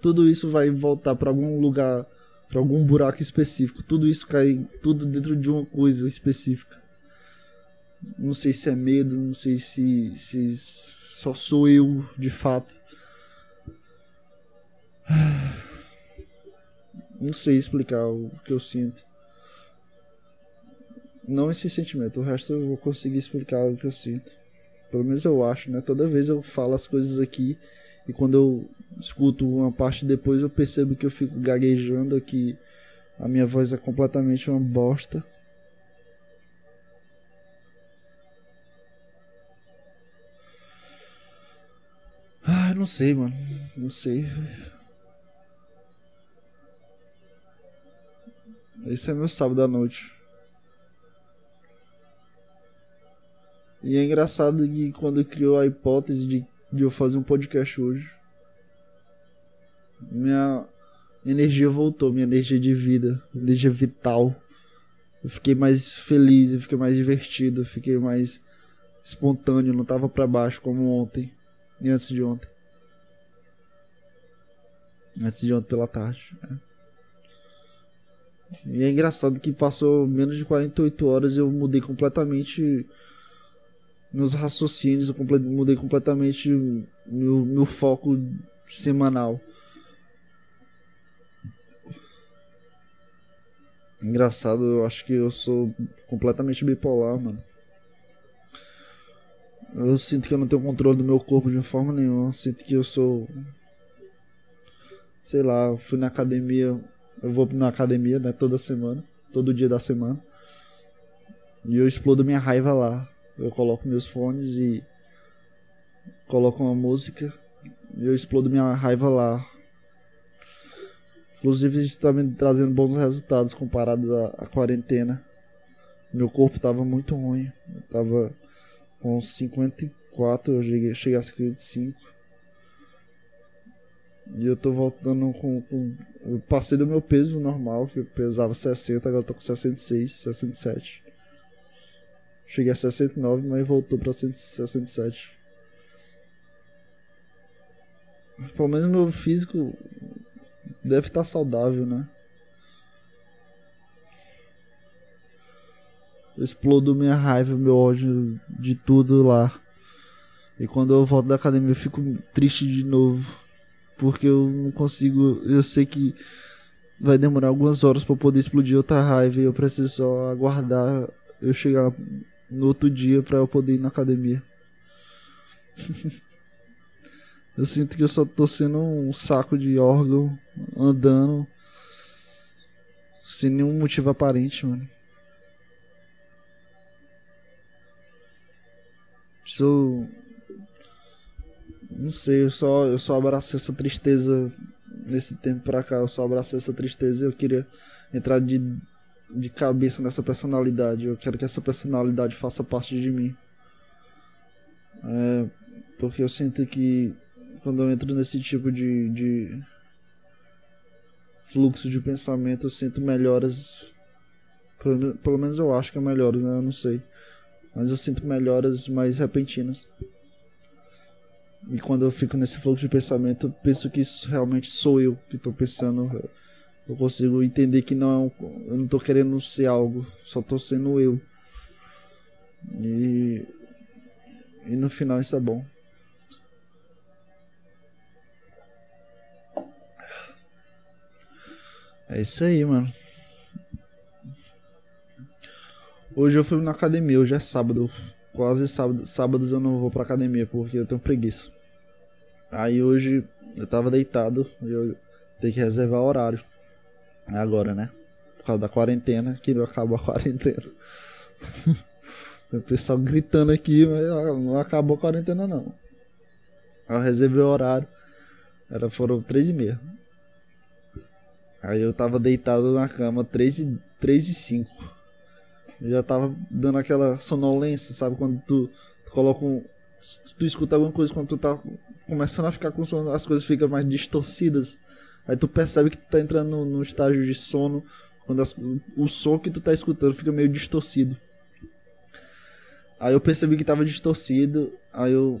Tudo isso vai voltar para algum lugar, para algum buraco específico. Tudo isso cai tudo dentro de uma coisa específica. Não sei se é medo, não sei se, se só sou eu de fato. Não sei explicar o que eu sinto não esse sentimento, o resto eu vou conseguir explicar o que eu sinto. Pelo menos eu acho, né? Toda vez eu falo as coisas aqui e quando eu escuto uma parte depois eu percebo que eu fico gaguejando, que a minha voz é completamente uma bosta. Não sei, mano. Não sei. Esse é meu sábado à noite. E é engraçado que quando criou a hipótese de, de eu fazer um podcast hoje, minha energia voltou, minha energia de vida, energia vital. Eu fiquei mais feliz, eu fiquei mais divertido, eu fiquei mais espontâneo, não tava para baixo como ontem e antes de ontem. Antes de ontem pela tarde. Né? E é engraçado que passou menos de 48 horas eu mudei completamente meus raciocínios, eu mudei completamente meu, meu foco semanal. Engraçado, eu acho que eu sou completamente bipolar, mano. Eu sinto que eu não tenho controle do meu corpo de forma nenhuma. Eu sinto que eu sou. Sei lá, fui na academia. Eu vou na academia, né? Toda semana. Todo dia da semana. E eu explodo minha raiva lá. Eu coloco meus fones e coloco uma música e eu explodo minha raiva lá. Inclusive está me trazendo bons resultados comparados à, à quarentena. Meu corpo estava muito ruim. Eu tava com 54, eu cheguei, cheguei a 55. E eu tô voltando com, com, Eu passei do meu peso normal, que eu pesava 60, agora eu tô com 66, 67. Cheguei a 69, mas voltou pra 167. Pelo menos meu físico deve estar saudável, né? Eu explodo minha raiva, meu ódio de tudo lá. E quando eu volto da academia eu fico triste de novo. Porque eu não consigo. Eu sei que vai demorar algumas horas para poder explodir outra raiva e eu preciso só aguardar eu chegar no outro dia para eu poder ir na academia. eu sinto que eu só tô sendo um saco de órgão andando sem nenhum motivo aparente, mano. Sou não sei, eu só eu só abracei essa tristeza nesse tempo pra cá, eu só abracei essa tristeza e eu queria entrar de de cabeça nessa personalidade. Eu quero que essa personalidade faça parte de mim. É, porque eu sinto que quando eu entro nesse tipo de, de fluxo de pensamento, eu sinto melhoras. Pelo, pelo menos eu acho que é melhoras, né? Eu não sei. Mas eu sinto melhoras mais repentinas. E quando eu fico nesse fluxo de pensamento, eu penso que isso realmente sou eu que estou pensando. Eu consigo entender que não, eu não estou querendo ser algo, só estou sendo eu. E, e no final isso é bom. É isso aí, mano. Hoje eu fui na academia, hoje é sábado. Quase sábado, sábados eu não vou pra academia porque eu tenho preguiça. Aí hoje eu tava deitado e eu tenho que reservar horário. Agora, né? Por causa da quarentena, que não acabou a quarentena. Tem o pessoal gritando aqui, mas não acabou a quarentena não. Eu reservei o horário. Era, foram três e meia. Aí eu tava deitado na cama, 3 e, 3 e 5. Eu já tava dando aquela sonolência, sabe? Quando tu, tu coloca um. Tu escuta alguma coisa quando tu tá começando a ficar com sono, as coisas ficam mais distorcidas. Aí tu percebe que tu tá entrando no, no estágio de sono, quando as, o som que tu tá escutando fica meio distorcido. Aí eu percebi que tava distorcido, aí eu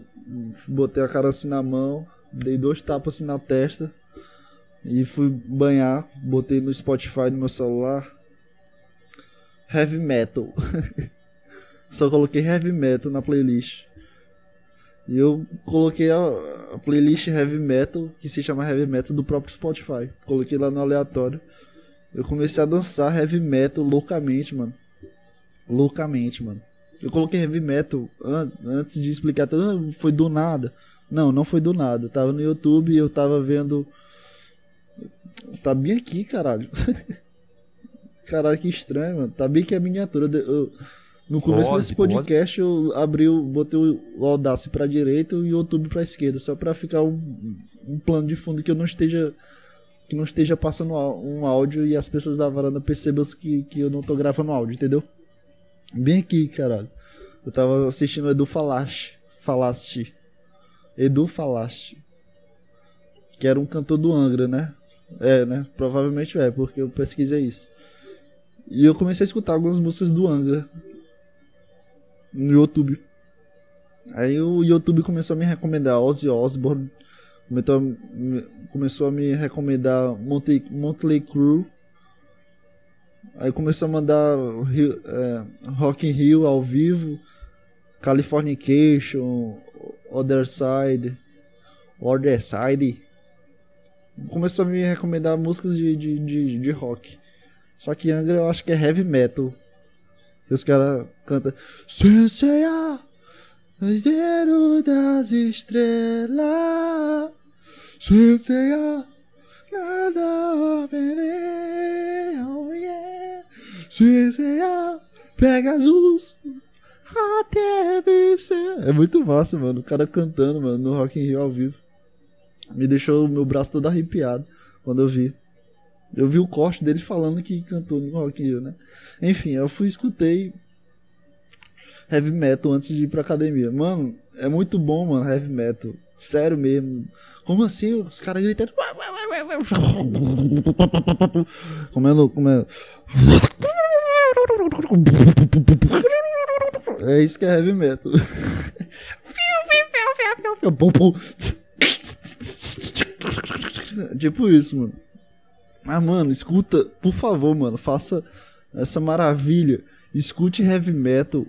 botei a cara assim na mão, dei dois tapas assim na testa e fui banhar, botei no Spotify no meu celular Heavy Metal. Só coloquei Heavy Metal na playlist. E eu coloquei a, a, playlist Heavy Metal, que se chama Heavy Metal do próprio Spotify. Coloquei lá no aleatório. Eu comecei a dançar Heavy Metal loucamente, mano. Loucamente, mano. Eu coloquei Heavy Metal an antes de explicar tudo. Ah, foi do nada. Não, não foi do nada. Tava no YouTube e eu tava vendo Tá bem aqui, caralho. caralho, que estranho, mano. Tá bem que é miniatura. Eu, no começo desse podcast eu abri o, botei o Audacity pra direita e o YouTube pra esquerda, só pra ficar um, um plano de fundo que eu não esteja que não esteja passando um áudio e as pessoas da varanda percebam que, que eu não tô gravando áudio, entendeu? Bem aqui, caralho. Eu tava assistindo Edu Falaste. Falaste. Edu Falaste. Que era um cantor do Angra, né? É, né? Provavelmente é, porque eu pesquisei isso. E eu comecei a escutar algumas músicas do Angra no YouTube. Aí o YouTube começou a me recomendar Ozzy Osbourne, começou a me recomendar Monty, Motley Crue. Aí começou a mandar é, Rock in Rio ao vivo, Californication, Other Side, Other Side começou a me recomendar músicas de, de, de, de rock. Só que Angra eu acho que é heavy metal. E os caras cantam zero das estrelas. Nada yeah. Pegasus, até vencer. É muito massa, mano. O cara cantando, mano, no Rock in Rio ao vivo. Me deixou o meu braço todo arrepiado quando eu vi. Eu vi o corte dele falando que cantou no Rock Rio, né? Enfim, eu fui escutei heavy metal antes de ir pra academia. Mano, é muito bom, mano, heavy metal. Sério mesmo. Como assim? Os caras gritando. Comendo, comendo. É isso que é heavy metal. Tipo isso, mano. Mas, mano, escuta, por favor, mano, faça essa maravilha. Escute heavy metal,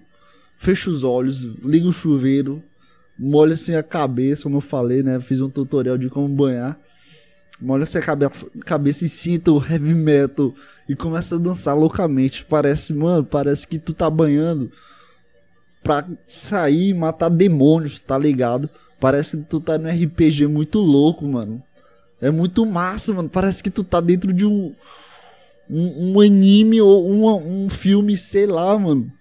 fecha os olhos, liga o chuveiro, molha assim a cabeça, como eu falei, né? Fiz um tutorial de como banhar. Molha assim a cabeça, cabeça e sinta o heavy metal e começa a dançar loucamente. Parece, mano, parece que tu tá banhando pra sair e matar demônios, tá ligado? Parece que tu tá no RPG muito louco, mano. É muito massa, mano. Parece que tu tá dentro de um. Um, um anime ou um, um filme, sei lá, mano.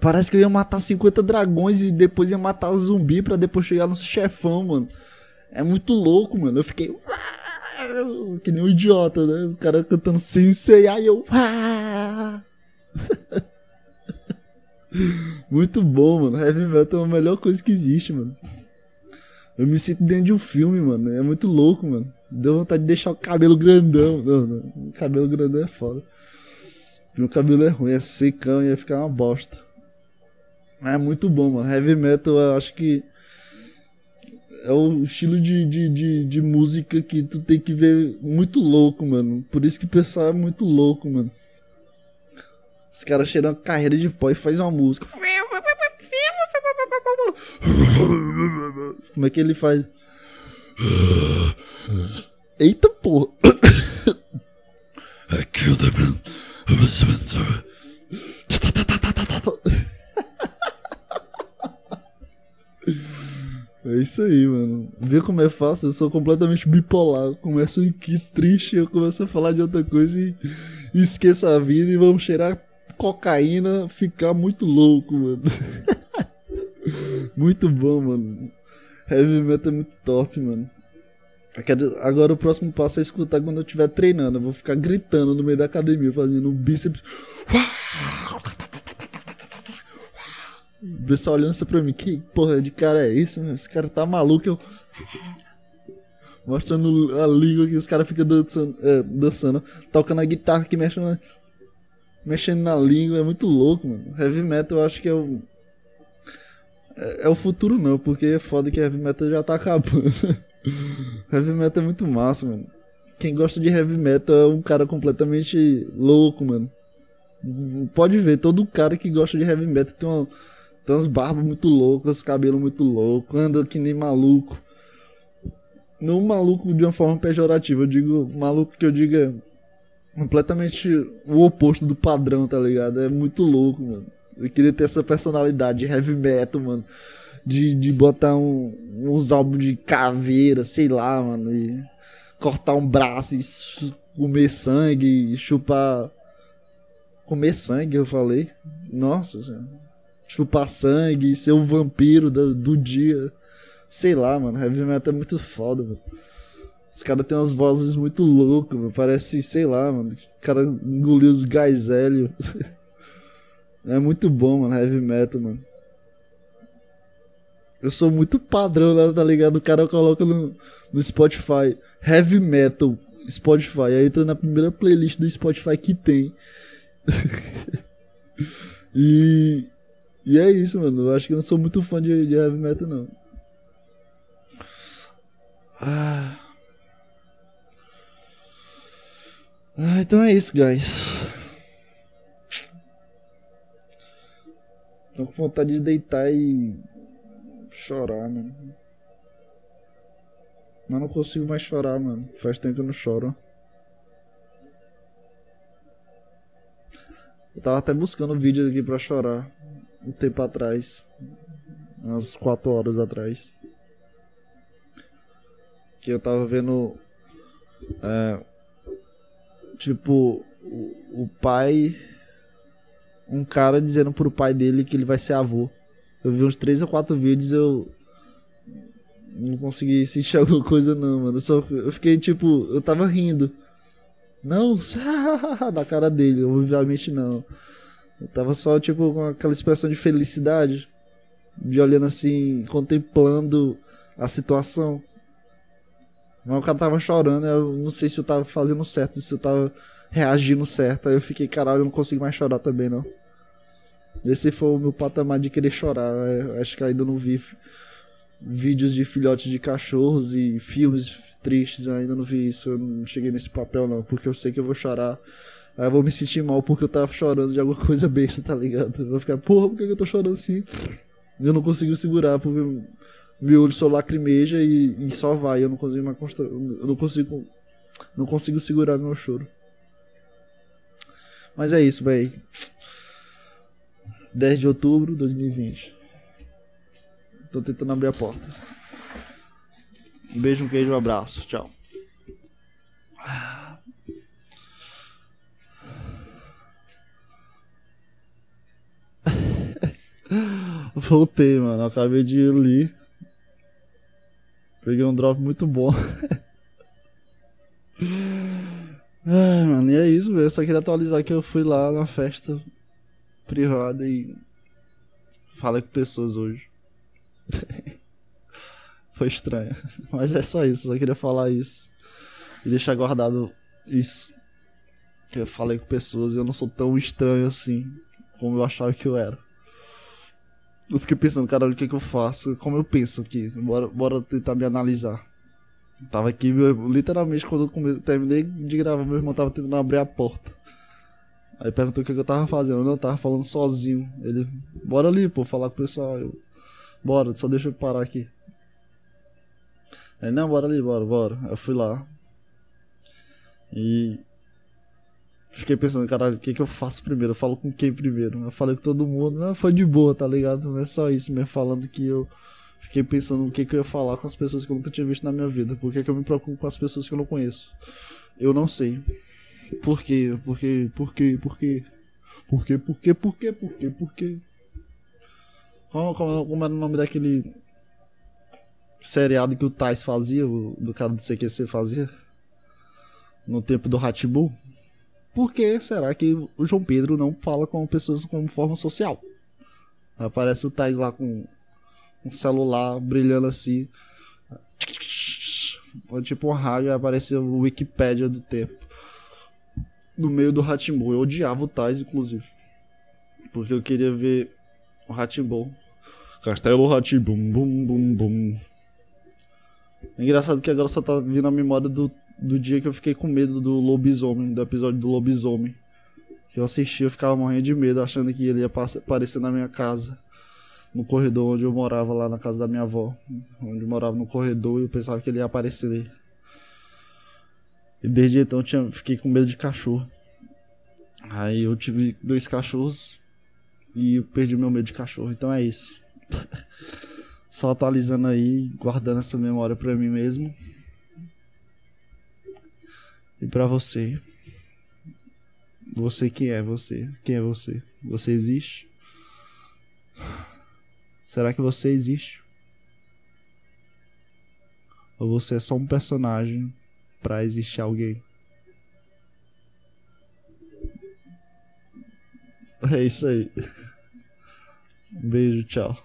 Parece que eu ia matar 50 dragões e depois ia matar zumbi para depois chegar no chefão, mano. É muito louco, mano. Eu fiquei. Que nem um idiota, né? O cara cantando sem sei, aí eu. Muito bom, mano. Heavy metal é a melhor coisa que existe, mano. Eu me sinto dentro de um filme, mano. É muito louco, mano. Deu vontade de deixar o cabelo grandão. Não, não. O cabelo grandão é foda. Meu cabelo é ruim, é secão e ia ficar uma bosta. Mas é muito bom, mano. Heavy metal, eu acho que é o estilo de, de, de, de, música que tu tem que ver muito louco, mano. Por isso que o pessoal é muito louco, mano. Os caras cheiram a carreira de pó e faz uma música. Como é que ele faz? Eita porra! I killed him. É isso aí, mano. Vê como é fácil, eu sou completamente bipolar. começo aqui triste, eu começo a falar de outra coisa e, e esqueço a vida e vamos cheirar cocaína, ficar muito louco, mano. muito bom, mano. Heavy metal é muito top, mano. Quero, agora o próximo passo é escutar quando eu estiver treinando. Eu vou ficar gritando no meio da academia, fazendo um bíceps. O pessoal olhando isso pra mim, que porra de cara é esse? Esse cara tá maluco. Eu... Mostrando a língua que os caras ficam dançando, é, dançando, tocando a guitarra que mexe na, mexendo na língua, é muito louco, mano. Heavy metal eu acho que é o. É, é o futuro não, porque é foda que heavy metal já tá acabando. heavy metal é muito massa, mano. Quem gosta de heavy metal é um cara completamente louco, mano. Pode ver, todo cara que gosta de heavy metal tem, uma, tem umas barbas muito loucas, cabelo muito louco, anda que nem maluco. Não maluco de uma forma pejorativa, eu digo maluco que eu diga completamente o oposto do padrão, tá ligado? É muito louco, mano. Eu queria ter essa personalidade de heavy metal, mano. De, de botar um, uns álbuns de caveira, sei lá, mano. E cortar um braço e comer sangue e chupar. Comer sangue, eu falei. Nossa, senhora. chupar sangue, ser o vampiro do, do dia. Sei lá, mano. Heavy metal é muito foda, mano. Os caras têm umas vozes muito loucas, mano. Parece, sei lá, mano. O cara engoliu os gás hélio. é muito bom, mano. Heavy metal, mano. Eu sou muito padrão, né, tá ligado? O cara coloca no, no Spotify Heavy Metal Spotify. Aí entra na primeira playlist do Spotify que tem. e. E é isso, mano. Eu acho que eu não sou muito fã de, de heavy metal, não. Ah. Ah, então é isso, guys. Tô com vontade de deitar e chorar, mano. Mas não consigo mais chorar, mano. Faz tempo que eu não choro. Eu tava até buscando vídeos aqui pra chorar. Um tempo atrás. Umas 4 horas atrás. Que eu tava vendo. É, Tipo, o, o pai. Um cara dizendo pro pai dele que ele vai ser avô. Eu vi uns três ou quatro vídeos eu. Não consegui sentir alguma coisa, não, mano. Eu, só, eu fiquei tipo. Eu tava rindo. Não, da cara dele, obviamente não. Eu tava só, tipo, com aquela expressão de felicidade. De olhando assim, contemplando a situação. Mas o cara tava chorando, eu não sei se eu tava fazendo certo, se eu tava reagindo certo. Aí eu fiquei, caralho, eu não consigo mais chorar também, não. Esse foi o meu patamar de querer chorar. Eu acho que ainda não vi vídeos de filhotes de cachorros e filmes tristes, eu ainda não vi isso. Eu não cheguei nesse papel, não, porque eu sei que eu vou chorar. Aí eu vou me sentir mal porque eu tava chorando de alguma coisa besta, tá ligado? Eu vou ficar, porra, por que eu tô chorando assim? Eu não consigo segurar, porque meu olho só lacrimeja e, e só vai. Eu não consigo mais constar, eu não consigo não consigo segurar meu choro. Mas é isso, véi. 10 de outubro de 2020. Tô tentando abrir a porta. Um beijo, um queijo, um abraço. Tchau. Voltei, mano. Acabei de ali. Peguei um drop muito bom. Ai, mano, e é isso, velho. Só queria atualizar que eu fui lá na festa privada e Falei com pessoas hoje. Foi estranho. Mas é só isso, só queria falar isso. E deixar guardado isso. Que eu falei com pessoas e eu não sou tão estranho assim como eu achava que eu era. Eu fiquei pensando, caralho, o que, que eu faço? Como eu penso aqui? Bora, bora tentar me analisar. Tava aqui, meu, literalmente, quando eu comecei, terminei de gravar, meu irmão tava tentando abrir a porta. Aí perguntou o que, eu tava fazendo. Eu não, tava falando sozinho. Ele, bora ali, pô, falar com o pessoal. Eu, bora, só deixa eu parar aqui. Aí, não, bora ali, bora, bora. Eu fui lá. E fiquei pensando, caralho, o que, que eu faço primeiro? Eu falo com quem primeiro? Eu falei com todo mundo, ah, foi de boa, tá ligado? Não é só isso mesmo, falando que eu fiquei pensando o que, que eu ia falar com as pessoas que eu nunca tinha visto na minha vida. Por que, que eu me preocupo com as pessoas que eu não conheço? Eu não sei. Por quê? Por quê? Por quê? Por quê? Por quê? Por quê? Por quê? Por quê? Por quê? Como, como, como era o nome daquele seriado que o Tais fazia, o, do cara do CQC fazia? No tempo do Hatbull? Por que será que o João Pedro não fala com pessoas com forma social? Aparece o Tais lá com um celular brilhando assim. Tipo um rádio, apareceu o Wikipedia do tempo. No meio do Ratimbu. Eu odiava o Tais, inclusive. Porque eu queria ver o Ratimbu. Castelo Ratibum, bum, bum, bum. É engraçado que agora só tá vindo a memória do do dia que eu fiquei com medo do lobisomem, do episódio do lobisomem. Que eu assisti, eu ficava morrendo de medo, achando que ele ia aparecer na minha casa. No corredor onde eu morava, lá na casa da minha avó. Onde eu morava no corredor e eu pensava que ele ia aparecer ali. E desde então tinha, fiquei com medo de cachorro. Aí eu tive dois cachorros e eu perdi meu medo de cachorro. Então é isso. Só atualizando aí, guardando essa memória pra mim mesmo. E para você, você quem é você? Quem é você? Você existe? Será que você existe? Ou você é só um personagem para existir alguém? É isso aí. beijo, tchau.